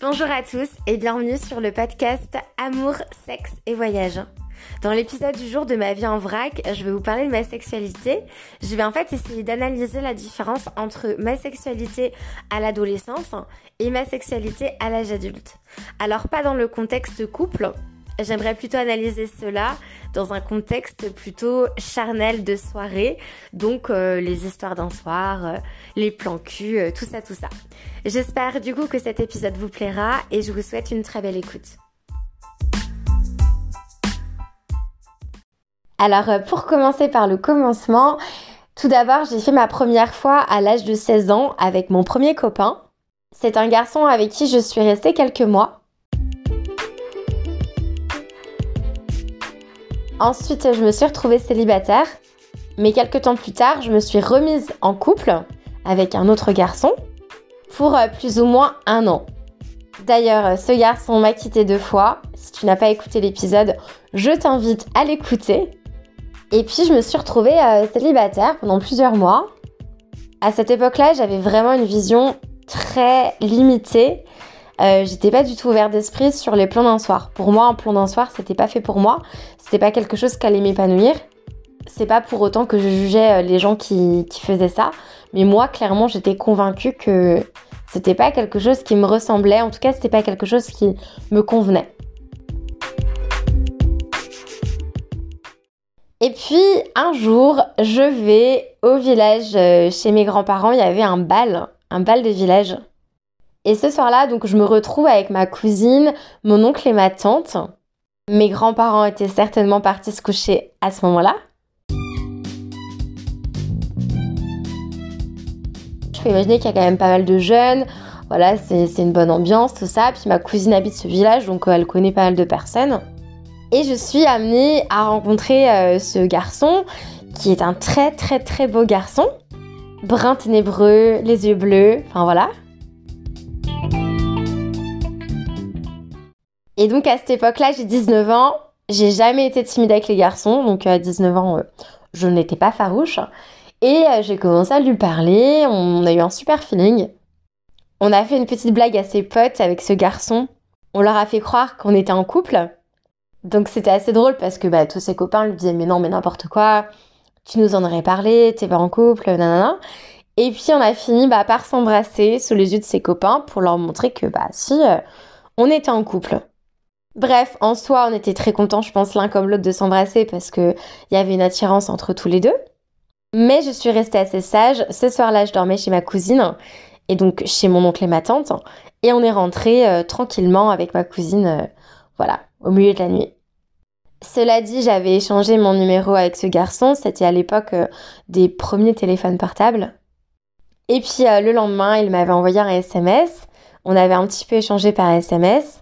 Bonjour à tous et bienvenue sur le podcast Amour, sexe et voyage. Dans l'épisode du jour de ma vie en vrac, je vais vous parler de ma sexualité. Je vais en fait essayer d'analyser la différence entre ma sexualité à l'adolescence et ma sexualité à l'âge adulte. Alors pas dans le contexte couple, J'aimerais plutôt analyser cela dans un contexte plutôt charnel de soirée, donc euh, les histoires d'un soir, euh, les plans cul, euh, tout ça, tout ça. J'espère du coup que cet épisode vous plaira et je vous souhaite une très belle écoute. Alors pour commencer par le commencement, tout d'abord j'ai fait ma première fois à l'âge de 16 ans avec mon premier copain. C'est un garçon avec qui je suis restée quelques mois. Ensuite, je me suis retrouvée célibataire. Mais quelques temps plus tard, je me suis remise en couple avec un autre garçon pour euh, plus ou moins un an. D'ailleurs, ce garçon m'a quitté deux fois. Si tu n'as pas écouté l'épisode, je t'invite à l'écouter. Et puis, je me suis retrouvée euh, célibataire pendant plusieurs mois. À cette époque-là, j'avais vraiment une vision très limitée euh, j'étais pas du tout ouverte d'esprit sur les plans d'un soir. Pour moi, un plan d'un soir, c'était pas fait pour moi. C'était pas quelque chose qui allait m'épanouir. C'est pas pour autant que je jugeais euh, les gens qui, faisaient ça. Mais moi, clairement, j'étais convaincue que c'était pas quelque chose qui me ressemblait. En tout cas, c'était pas quelque chose qui me convenait. Et puis un jour, je vais au village euh, chez mes grands-parents. Il y avait un bal, un bal de village. Et ce soir-là, donc, je me retrouve avec ma cousine, mon oncle et ma tante. Mes grands-parents étaient certainement partis se coucher à ce moment-là. Je peux imaginer qu'il y a quand même pas mal de jeunes. Voilà, c'est une bonne ambiance, tout ça. Puis ma cousine habite ce village, donc euh, elle connaît pas mal de personnes. Et je suis amenée à rencontrer euh, ce garçon, qui est un très très très beau garçon. Brun ténébreux, les yeux bleus, enfin voilà. Et donc à cette époque-là, j'ai 19 ans. J'ai jamais été timide avec les garçons. Donc à 19 ans, euh, je n'étais pas farouche. Et euh, j'ai commencé à lui parler. On a eu un super feeling. On a fait une petite blague à ses potes avec ce garçon. On leur a fait croire qu'on était en couple. Donc c'était assez drôle parce que bah, tous ses copains lui disaient mais non mais n'importe quoi, tu nous en aurais parlé, t'es pas en couple, nanana. Et puis on a fini bah, par s'embrasser sous les yeux de ses copains pour leur montrer que bah si, euh, on était en couple. Bref, en soi, on était très contents, je pense, l'un comme l'autre de s'embrasser parce qu'il y avait une attirance entre tous les deux. Mais je suis restée assez sage. Ce soir-là, je dormais chez ma cousine et donc chez mon oncle et ma tante. Et on est rentré euh, tranquillement avec ma cousine, euh, voilà, au milieu de la nuit. Cela dit, j'avais échangé mon numéro avec ce garçon. C'était à l'époque euh, des premiers téléphones portables. Et puis le lendemain, il m'avait envoyé un SMS. On avait un petit peu échangé par SMS.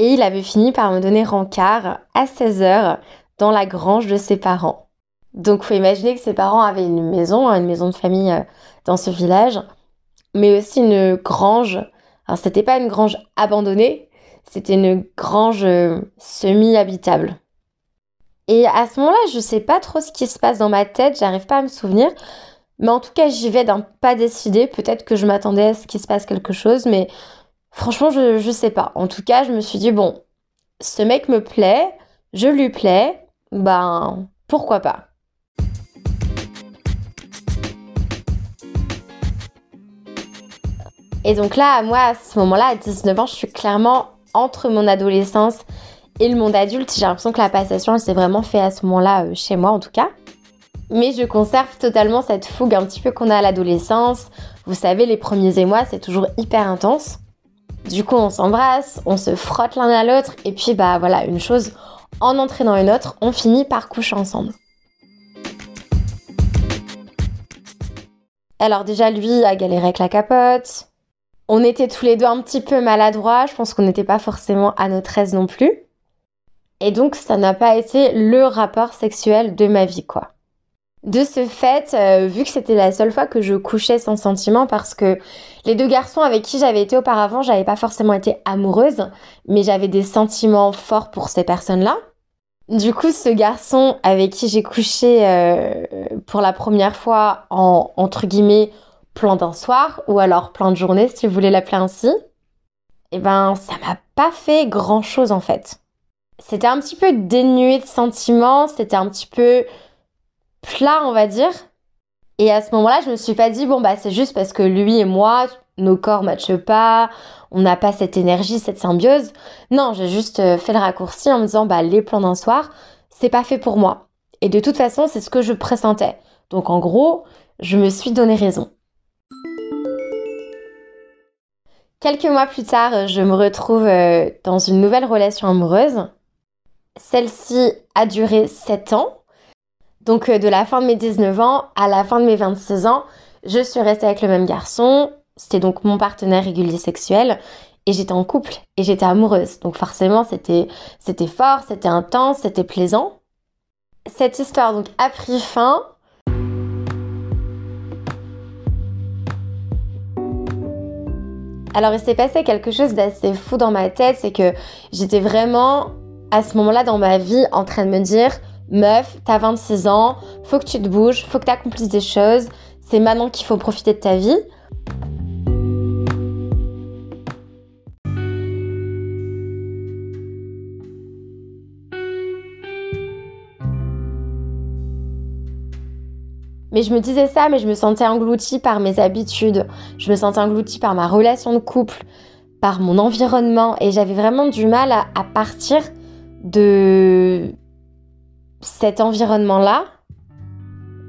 Et il avait fini par me donner rencard à 16h dans la grange de ses parents. Donc faut imaginer que ses parents avaient une maison, hein, une maison de famille euh, dans ce village, mais aussi une grange. Alors c'était pas une grange abandonnée, c'était une grange euh, semi-habitable. Et à ce moment-là, je sais pas trop ce qui se passe dans ma tête, j'arrive pas à me souvenir. Mais en tout cas, j'y vais d'un pas décidé. Peut-être que je m'attendais à ce qu'il se passe quelque chose, mais Franchement, je, je sais pas. En tout cas, je me suis dit, bon, ce mec me plaît, je lui plais, ben pourquoi pas. Et donc là, moi, à ce moment-là, à 19 ans, je suis clairement entre mon adolescence et le monde adulte. J'ai l'impression que la passation, elle s'est vraiment fait à ce moment-là, euh, chez moi en tout cas. Mais je conserve totalement cette fougue un petit peu qu'on a à l'adolescence. Vous savez, les premiers émois, c'est toujours hyper intense. Du coup, on s'embrasse, on se frotte l'un à l'autre, et puis bah voilà, une chose en entraînant une autre, on finit par coucher ensemble. Alors déjà, lui a galéré avec la capote. On était tous les deux un petit peu maladroits, je pense qu'on n'était pas forcément à notre aise non plus. Et donc, ça n'a pas été le rapport sexuel de ma vie, quoi. De ce fait, euh, vu que c'était la seule fois que je couchais sans sentiment, parce que les deux garçons avec qui j'avais été auparavant, j'avais pas forcément été amoureuse, mais j'avais des sentiments forts pour ces personnes-là. Du coup, ce garçon avec qui j'ai couché euh, pour la première fois en entre guillemets plan d'un soir, ou alors plein de journées si vous voulez l'appeler ainsi, eh ben ça m'a pas fait grand chose en fait. C'était un petit peu dénué de sentiments, c'était un petit peu plat, on va dire. Et à ce moment-là, je me suis pas dit, bon, bah, c'est juste parce que lui et moi, nos corps matchent pas, on n'a pas cette énergie, cette symbiose. Non, j'ai juste euh, fait le raccourci en me disant, bah, les plans d'un soir, c'est pas fait pour moi. Et de toute façon, c'est ce que je pressentais. Donc, en gros, je me suis donné raison. Quelques mois plus tard, je me retrouve euh, dans une nouvelle relation amoureuse. Celle-ci a duré 7 ans. Donc euh, de la fin de mes 19 ans à la fin de mes 26 ans, je suis restée avec le même garçon. C'était donc mon partenaire régulier sexuel. Et j'étais en couple et j'étais amoureuse. Donc forcément, c'était, c'était fort, c'était intense, c'était plaisant. Cette histoire donc a pris fin. Alors il s'est passé quelque chose d'assez fou dans ma tête, c'est que j'étais vraiment à ce moment-là dans ma vie en train de me dire meuf, t'as 26 ans, faut que tu te bouges, faut que tu accomplisses des choses, c'est maintenant qu'il faut profiter de ta vie. Mais je me disais ça, mais je me sentais engloutie par mes habitudes, je me sentais engloutie par ma relation de couple, par mon environnement, et j'avais vraiment du mal à partir de cet environnement-là.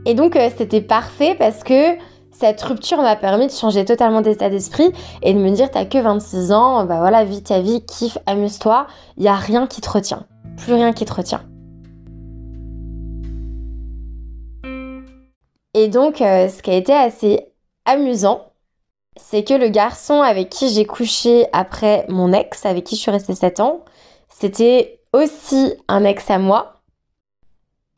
Et donc euh, c'était parfait parce que cette rupture m'a permis de changer totalement d'état d'esprit et de me dire t'as que 26 ans, bah voilà, vis ta vie, kiffe, amuse-toi, il a rien qui te retient, plus rien qui te retient. Et donc euh, ce qui a été assez amusant, c'est que le garçon avec qui j'ai couché après mon ex, avec qui je suis restée 7 ans, c'était aussi un ex à moi.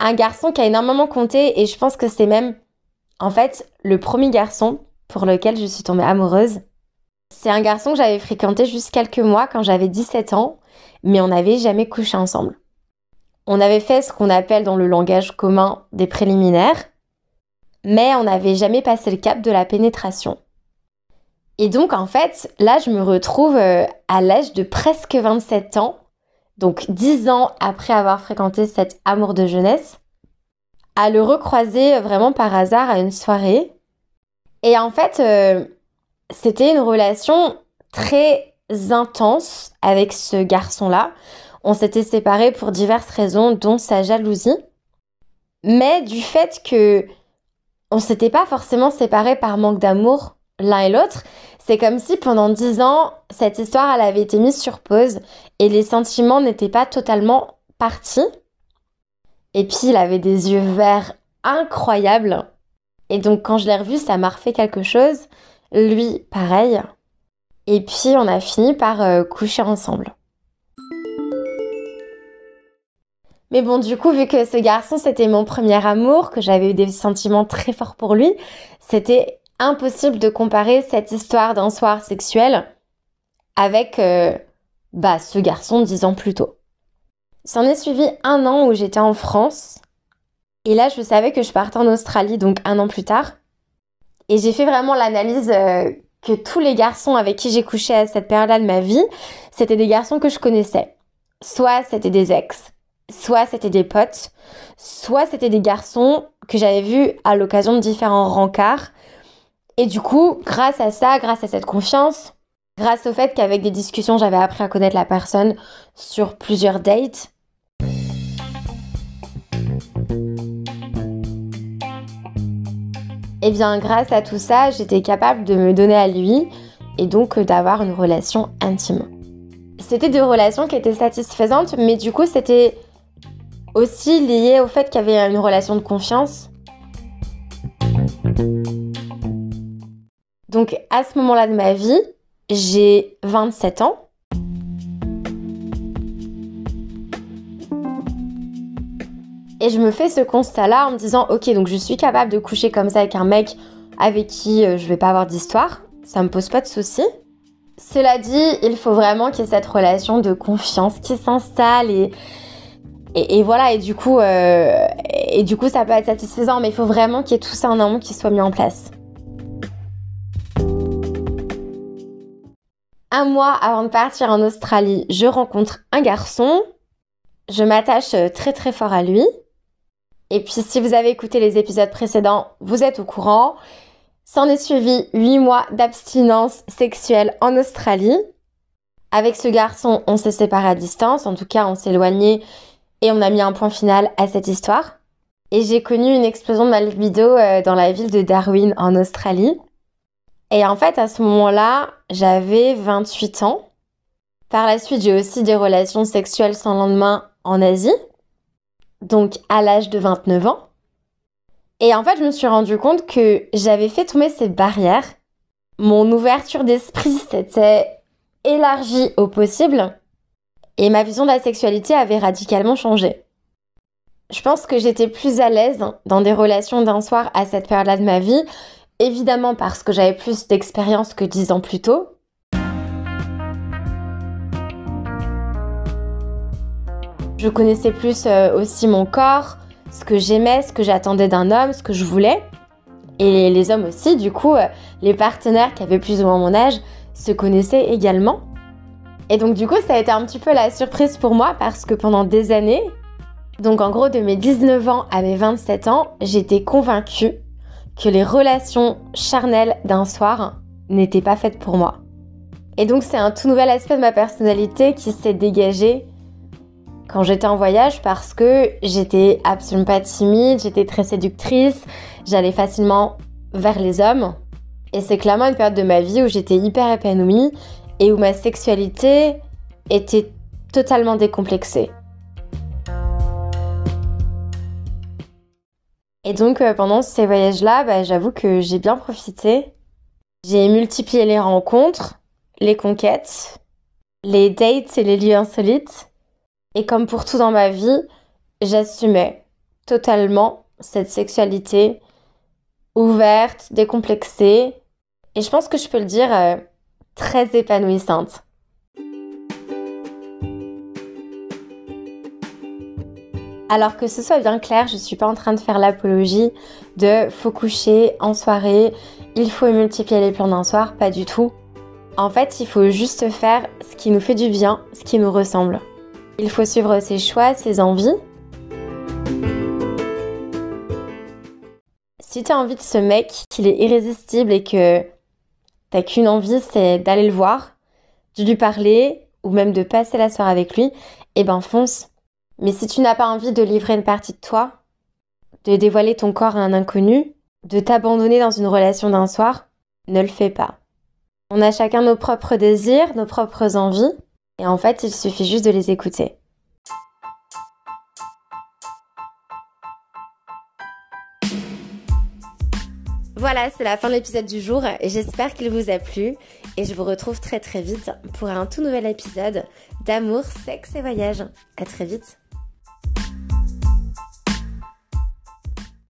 Un garçon qui a énormément compté et je pense que c'est même en fait le premier garçon pour lequel je suis tombée amoureuse. C'est un garçon que j'avais fréquenté juste quelques mois quand j'avais 17 ans, mais on n'avait jamais couché ensemble. On avait fait ce qu'on appelle dans le langage commun des préliminaires, mais on n'avait jamais passé le cap de la pénétration. Et donc en fait, là je me retrouve euh, à l'âge de presque 27 ans donc dix ans après avoir fréquenté cet amour de jeunesse, à le recroiser vraiment par hasard à une soirée. Et en fait, euh, c'était une relation très intense avec ce garçon-là. On s'était séparés pour diverses raisons, dont sa jalousie. Mais du fait que on s'était pas forcément séparés par manque d'amour l'un et l'autre, c'est comme si pendant dix ans, cette histoire, elle avait été mise sur pause et les sentiments n'étaient pas totalement partis. Et puis, il avait des yeux verts incroyables. Et donc, quand je l'ai revu, ça m'a refait quelque chose. Lui, pareil. Et puis, on a fini par euh, coucher ensemble. Mais bon, du coup, vu que ce garçon, c'était mon premier amour, que j'avais eu des sentiments très forts pour lui, c'était impossible de comparer cette histoire d'un soir sexuel avec euh, bah, ce garçon dix ans plus tôt. S'en est suivi un an où j'étais en France. Et là, je savais que je partais en Australie, donc un an plus tard. Et j'ai fait vraiment l'analyse euh, que tous les garçons avec qui j'ai couché à cette période-là de ma vie, c'était des garçons que je connaissais. Soit c'était des ex, soit c'était des potes, soit c'était des garçons que j'avais vus à l'occasion de différents rencarts et du coup, grâce à ça, grâce à cette confiance, grâce au fait qu'avec des discussions, j'avais appris à connaître la personne sur plusieurs dates, et eh bien grâce à tout ça, j'étais capable de me donner à lui et donc d'avoir une relation intime. C'était des relations qui étaient satisfaisantes, mais du coup c'était aussi lié au fait qu'il y avait une relation de confiance Donc à ce moment-là de ma vie, j'ai 27 ans. Et je me fais ce constat-là en me disant, ok, donc je suis capable de coucher comme ça avec un mec avec qui euh, je vais pas avoir d'histoire. Ça me pose pas de soucis. Cela dit, il faut vraiment qu'il y ait cette relation de confiance qui s'installe et, et, voilà. Et du coup, euh, et du coup, ça peut être satisfaisant, mais il faut vraiment qu'il y ait tout ça en amont qui soit mis en place. Un mois avant de partir en Australie, je rencontre un garçon. Je m'attache euh, très très fort à lui. Et puis si vous avez écouté les épisodes précédents, vous êtes au courant. S'en est suivi 8 mois d'abstinence sexuelle en Australie. Avec ce garçon, on s'est séparés à distance, en tout cas on s'est éloigné et on a mis un point final à cette histoire. Et j'ai connu une explosion de ma euh, dans la ville de Darwin en Australie. Et en fait, à ce moment-là, j'avais 28 ans. Par la suite, j'ai aussi des relations sexuelles sans lendemain en Asie, donc à l'âge de 29 ans. Et en fait, je me suis rendu compte que j'avais fait tomber ces barrières. Mon ouverture d'esprit s'était élargie au possible et ma vision de la sexualité avait radicalement changé. Je pense que j'étais plus à l'aise dans des relations d'un soir à cette période-là de ma vie, évidemment parce que j'avais plus d'expérience que dix ans plus tôt. Je connaissais plus euh, aussi mon corps, ce que j'aimais, ce que j'attendais d'un homme, ce que je voulais. Et les hommes aussi, du coup, euh, les partenaires qui avaient plus ou moins mon âge se connaissaient également. Et donc du coup, ça a été un petit peu la surprise pour moi parce que pendant des années, donc en gros de mes 19 ans à mes 27 ans, j'étais convaincue que les relations charnelles d'un soir n'étaient pas faites pour moi. Et donc c'est un tout nouvel aspect de ma personnalité qui s'est dégagé quand j'étais en voyage parce que j'étais absolument pas timide, j'étais très séductrice, j'allais facilement vers les hommes. Et c'est clairement une période de ma vie où j'étais hyper épanouie et où ma sexualité était totalement décomplexée. Et donc euh, pendant ces voyages-là, bah, j'avoue que j'ai bien profité. J'ai multiplié les rencontres, les conquêtes, les dates et les lieux insolites. Et comme pour tout dans ma vie, j'assumais totalement cette sexualité ouverte, décomplexée. Et je pense que je peux le dire, euh, très épanouissante. Alors que ce soit bien clair, je ne suis pas en train de faire l'apologie de faut coucher en soirée, il faut multiplier les plans d'un soir, pas du tout. En fait, il faut juste faire ce qui nous fait du bien, ce qui nous ressemble. Il faut suivre ses choix, ses envies. Si tu as envie de ce mec, qu'il est irrésistible et que T'as qu'une envie, c'est d'aller le voir, de lui parler ou même de passer la soirée avec lui, et eh ben fonce. Mais si tu n'as pas envie de livrer une partie de toi, de dévoiler ton corps à un inconnu, de t'abandonner dans une relation d'un soir, ne le fais pas. On a chacun nos propres désirs, nos propres envies, et en fait, il suffit juste de les écouter. Voilà, c'est la fin de l'épisode du jour j'espère qu'il vous a plu et je vous retrouve très très vite pour un tout nouvel épisode d'amour, sexe et voyage. À très vite.